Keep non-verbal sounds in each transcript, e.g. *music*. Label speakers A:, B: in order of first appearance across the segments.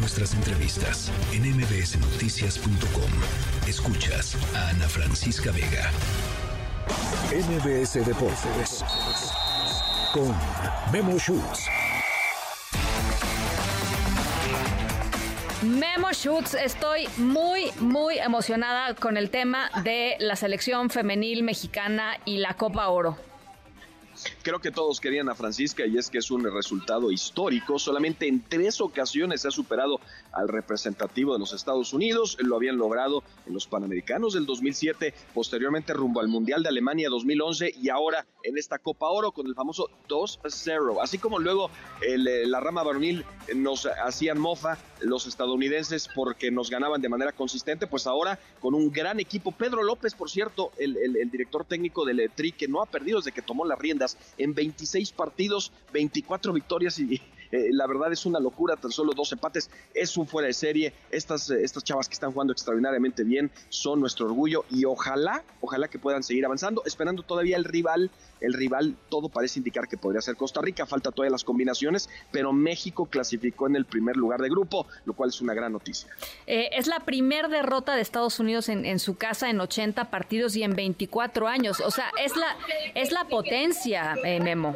A: nuestras entrevistas en mbsnoticias.com. Escuchas a Ana Francisca Vega. MBS Deportes con Memo Schutz.
B: Memo Schutz, estoy muy, muy emocionada con el tema de la selección femenil mexicana y la Copa Oro.
C: Creo que todos querían a Francisca y es que es un resultado histórico. Solamente en tres ocasiones se ha superado al representativo de los Estados Unidos. Lo habían logrado en los Panamericanos del 2007, posteriormente rumbo al Mundial de Alemania 2011 y ahora en esta Copa Oro con el famoso 2-0. Así como luego eh, la rama varonil nos hacían mofa los estadounidenses porque nos ganaban de manera consistente, pues ahora con un gran equipo. Pedro López, por cierto, el, el director técnico del TRI, que no ha perdido desde que tomó las riendas en 26 partidos, 24 victorias y eh, la verdad es una locura, tan solo dos empates, es un fuera de serie. Estas, eh, estas chavas que están jugando extraordinariamente bien son nuestro orgullo y ojalá, ojalá que puedan seguir avanzando, esperando todavía el rival. El rival, todo parece indicar que podría ser Costa Rica, falta todavía las combinaciones, pero México clasificó en el primer lugar de grupo, lo cual es una gran noticia.
B: Eh, es la primera derrota de Estados Unidos en, en, su casa en 80 partidos y en 24 años. O sea, es la, es la potencia, Memo.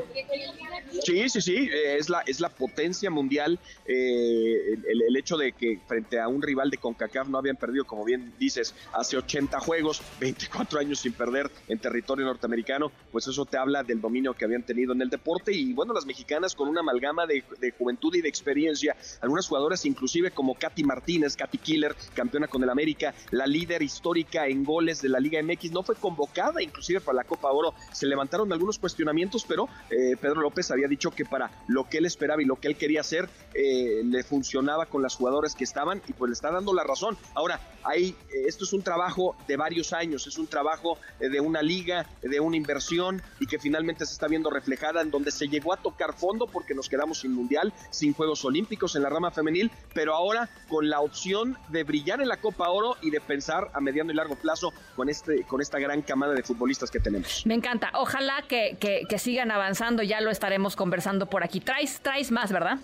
C: Sí, sí, sí, es la, es la potencia mundial, eh, el, hecho de que frente a un rival de CONCACAF no habían perdido, como bien dices, hace 80 juegos, 24 años sin perder en territorio norteamericano, pues eso te habla del dominio que habían tenido en el deporte. Y bueno, las mexicanas con una amalgama de, juventud y de experiencia, algunas jugadoras inclusive como Katy Martínez, Katy Killer, campeona con el América, la líder histórica en goles de la Liga MX, no fue convocada inclusive para la Copa Oro, se levantaron algunos cuestionamientos, pero eh, Pedro López había dicho que para lo que él esperaba y lo que él quería hacer eh, le funcionaba con las jugadoras que estaban y pues le está dando la razón. Ahora, ahí, eh, esto es un trabajo de varios años, es un trabajo eh, de una liga, de una inversión y que finalmente se está viendo reflejada en donde se llegó a tocar fondo porque nos quedamos sin mundial, sin Juegos Olímpicos en la rama femenil, pero ahora con la opción de brillar en la Copa Oro y de pensar a mediano y largo plazo con, este, con esta gran camada de futbolistas que tenemos.
B: Me encanta, ojalá que, que, que sigan avanzando, ya lo estaremos conversando por aquí. Traes, traes más, ¿verdad?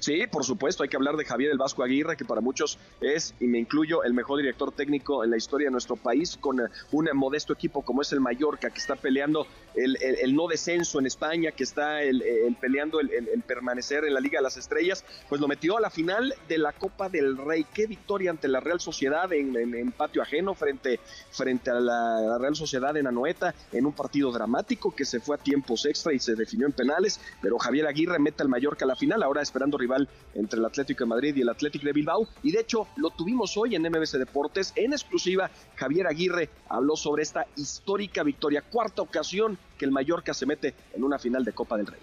C: Sí, por supuesto, hay que hablar de Javier el Vasco Aguirre, que para muchos es, y me incluyo, el mejor director técnico en la historia de nuestro país, con un modesto equipo como es el Mallorca, que está peleando el, no descenso en España, que está el, peleando el, permanecer en la Liga de las Estrellas, pues lo metió a la final de la Copa del Rey. Qué victoria ante la Real Sociedad en, patio ajeno, frente, frente a la, Real Sociedad en Anoeta, en un partido dramático que se fue a tiempos extra y se definió en penales, pero Javier Aguirre mete al Mallorca a la final, ahora esperando rival entre el Atlético de Madrid y el Atlético de Bilbao. Y de hecho, lo tuvimos hoy en MBC Deportes. En exclusiva, Javier Aguirre habló sobre esta histórica victoria, cuarta ocasión que el Mallorca se mete en una final de Copa del Rey.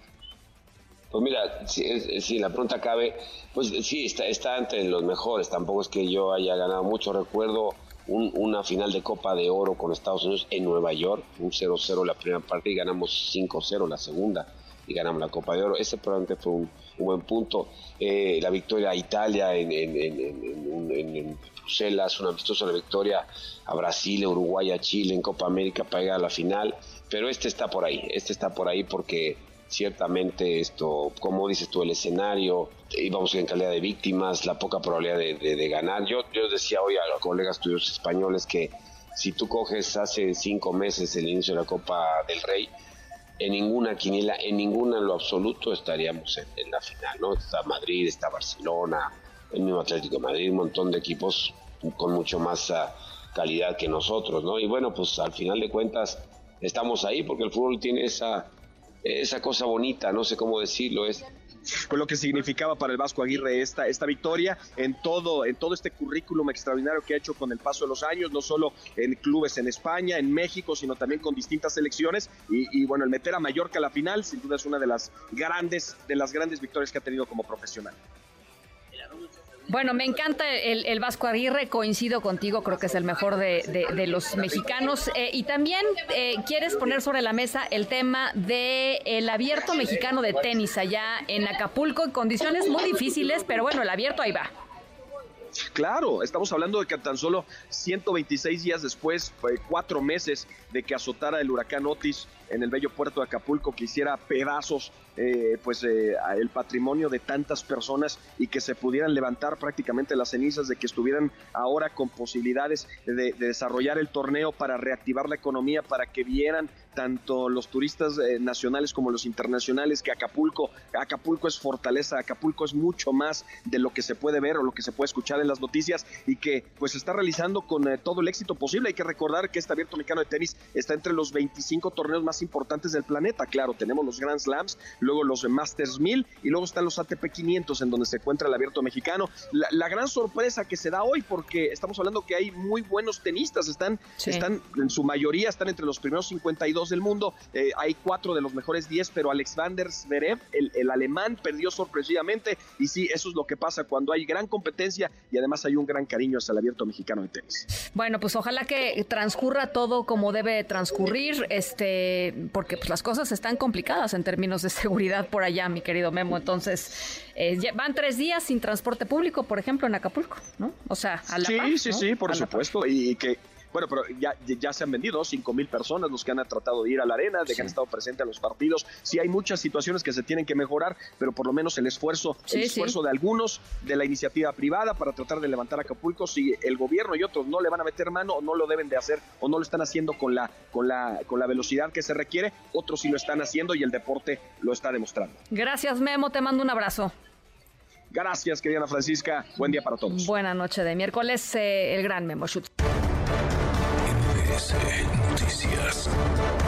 D: Pues mira, si, la pregunta cabe, pues sí, está, está entre los mejores. Tampoco es que yo haya ganado mucho. Recuerdo una final de Copa de Oro con Estados Unidos en Nueva York, un 0-0 la primera parte y ganamos 5-0 la segunda y ganamos la Copa de Oro. Ese probablemente fue un, buen punto. Eh, la victoria a Italia en, en, en, en, Bruselas, una amistosa victoria a Brasil, a Uruguay, a Chile en Copa América para llegar a la final. Pero este está por ahí, este está por ahí porque ciertamente esto, como dices tú, el escenario, íbamos en calidad de víctimas, la poca probabilidad de, de, ganar. Yo, yo decía hoy a los colegas tuyos españoles que si tú coges hace cinco meses el inicio de la Copa del Rey, en ninguna quiniela, en ninguna en lo absoluto estaríamos en, la final, ¿no? Está Madrid, está Barcelona, el mismo Atlético de Madrid, un montón de equipos con mucho más ah, calidad que nosotros, ¿no? Y bueno, pues al final de cuentas estamos ahí porque el fútbol tiene esa, esa cosa bonita, no sé cómo decirlo, es
C: con lo que significaba para el Vasco Aguirre esta, esta victoria en todo, en todo este currículum extraordinario que ha hecho con el paso de los años, no solo en clubes en España, en México, sino también con distintas selecciones. Y, bueno, el meter a Mallorca a la final, sin duda es una de las grandes, de las grandes victorias que ha tenido como profesional.
B: Bueno, me encanta el, Vasco Aguirre, coincido contigo, creo que es el mejor de, los mexicanos. Eh, y también eh, quieres poner sobre la mesa el tema del el abierto mexicano de tenis allá en Acapulco, en condiciones muy difíciles, pero bueno, el abierto ahí va.
C: Claro, estamos hablando de que tan solo 126 días después, cuatro meses de que azotara el huracán Otis en el bello puerto de Acapulco, que hiciera pedazos eh, pues eh, el patrimonio de tantas personas y que se pudieran levantar prácticamente las cenizas de que estuvieran ahora con posibilidades de, desarrollar el torneo para reactivar la economía, para que vieran tanto los turistas eh, nacionales como los internacionales que Acapulco, Acapulco es fortaleza, Acapulco es mucho más de lo que se puede ver o lo que se puede escuchar en las noticias y que pues se está realizando con todo el éxito posible. Hay que recordar que este abierto mexicano de tenis está entre los 25 torneos más importantes del planeta. Claro, tenemos los Grand Slams, luego los Masters 1000 y luego están los ATP 500 en donde se encuentra el abierto mexicano. La, gran sorpresa que se da hoy, porque estamos hablando que hay muy buenos tenistas, están, están en su mayoría están entre los primeros 52 del mundo, eh, hay cuatro de los mejores 10, pero Alex van der Zverev, el, el alemán, perdió sorpresivamente y sí, eso es lo que pasa cuando hay gran competencia y además hay un gran cariño hacia el abierto mexicano de tenis.
B: Bueno, pues ojalá que transcurra todo como debe transcurrir, este, porque pues las cosas están complicadas en términos de *laughs* seguridad por allá, mi querido Memo. Entonces, eh, van tres días sin transporte público, por ejemplo, en Acapulco, ¿no? O sea,
C: a la Sí, sí, sí, por supuesto. Y que bueno, pero ya, ya se han vendido cinco mil personas los que han tratado de ir a la arena, de que han estado presentes en los partidos. Sí hay muchas situaciones que se tienen que mejorar, pero por lo menos el esfuerzo, el esfuerzo de algunos de la iniciativa privada para tratar de levantar Acapulco, si el gobierno y otros no le van a meter mano o no lo deben de hacer o no lo están haciendo con la, con la, con la velocidad que se requiere, otros sí lo están haciendo y el deporte lo está demostrando.
B: Gracias, Memo, te mando un abrazo.
C: Gracias, querida Francisca. Buen día para todos.
B: Buena noche de miércoles, eh, el gran Memo Shoot.
A: Noticias.